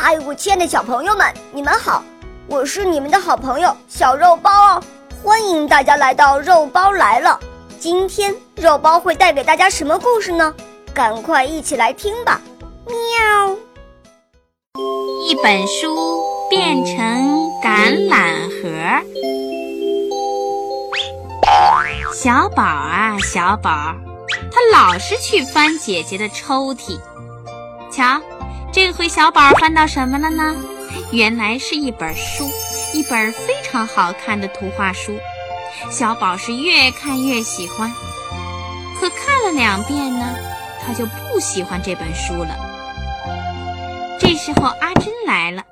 嗨，我亲爱的小朋友们，你们好！我是你们的好朋友小肉包哦，欢迎大家来到肉包来了。今天肉包会带给大家什么故事呢？赶快一起来听吧！喵。一本书变成橄榄核。小宝啊，小宝，他老是去翻姐姐的抽屉。瞧，这回小宝翻到什么了呢？原来是一本书，一本非常好看的图画书。小宝是越看越喜欢，可看了两遍呢，他就不喜欢这本书了。这时候阿珍来了，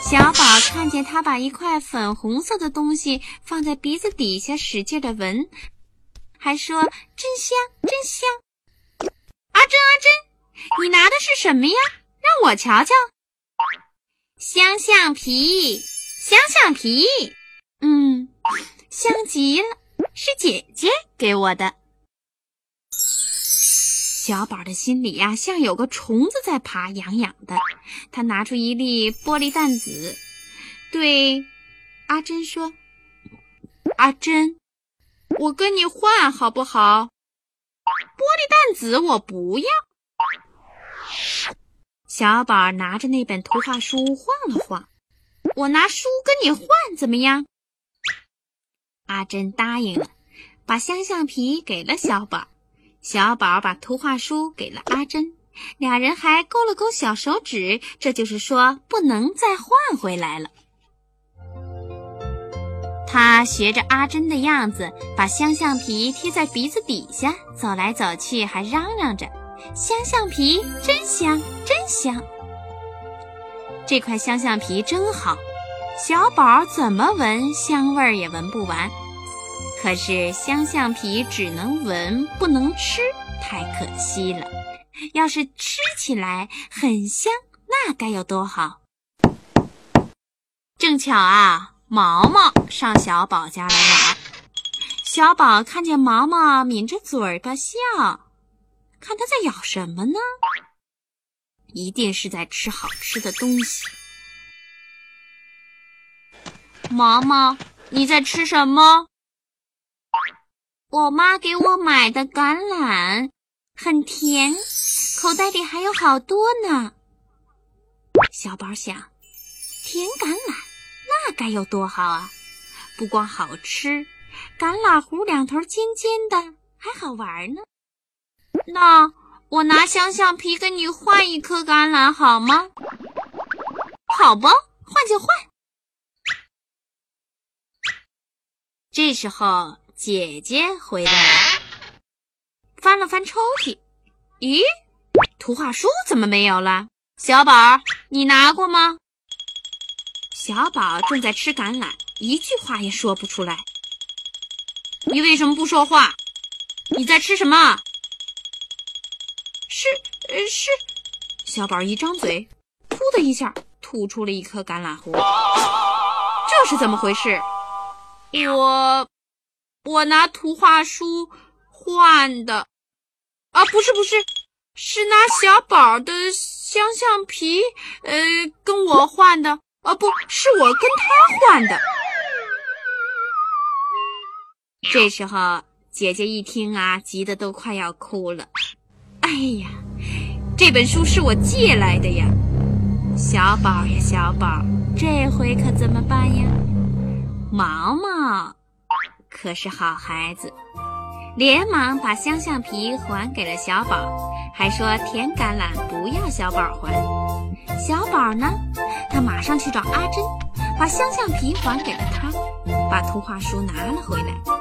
小宝看见他把一块粉红色的东西放在鼻子底下，使劲的闻，还说真香，真香。阿珍，阿珍，你拿的是什么呀？让我瞧瞧。香橡皮，香橡皮，嗯。香极了，是姐姐给我的。小宝的心里呀，像有个虫子在爬，痒痒的。他拿出一粒玻璃弹子，对阿珍说：“阿珍，我跟你换好不好？玻璃弹子我不要。”小宝拿着那本图画书晃了晃：“我拿书跟你换怎么样？”阿珍答应了，把香橡皮给了小宝，小宝把图画书给了阿珍，俩人还勾了勾小手指，这就是说不能再换回来了。他学着阿珍的样子，把香橡皮贴在鼻子底下，走来走去，还嚷嚷着：“香橡皮真香，真香！这块香橡皮真好。”小宝怎么闻香味儿也闻不完，可是香橡皮只能闻不能吃，太可惜了。要是吃起来很香，那该有多好！正巧啊，毛毛上小宝家来玩，小宝看见毛毛抿着嘴巴笑，看他在咬什么呢？一定是在吃好吃的东西。毛毛，你在吃什么？我妈给我买的橄榄，很甜，口袋里还有好多呢。小宝想，甜橄榄那该有多好啊！不光好吃，橄榄核两头尖尖的，还好玩呢。那我拿香橡皮跟你换一颗橄榄好吗？好吧，换就换。这时候，姐姐回来了，翻了翻抽屉，咦，图画书怎么没有了？小宝，你拿过吗？小宝正在吃橄榄，一句话也说不出来。你为什么不说话？你在吃什么？是，呃，是。小宝一张嘴，噗的一下吐出了一颗橄榄核。这是怎么回事？我我拿图画书换的啊，不是不是，是拿小宝的香橡皮，呃，跟我换的啊，不是我跟他换的。这时候姐姐一听啊，急得都快要哭了。哎呀，这本书是我借来的呀，小宝呀小宝，这回可怎么办呀？毛毛可是好孩子，连忙把香橡皮还给了小宝，还说甜橄榄不要小宝还。小宝呢，他马上去找阿珍，把香橡皮还给了他，把图画书拿了回来。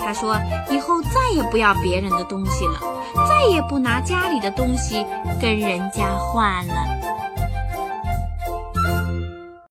他说以后再也不要别人的东西了，再也不拿家里的东西跟人家换了。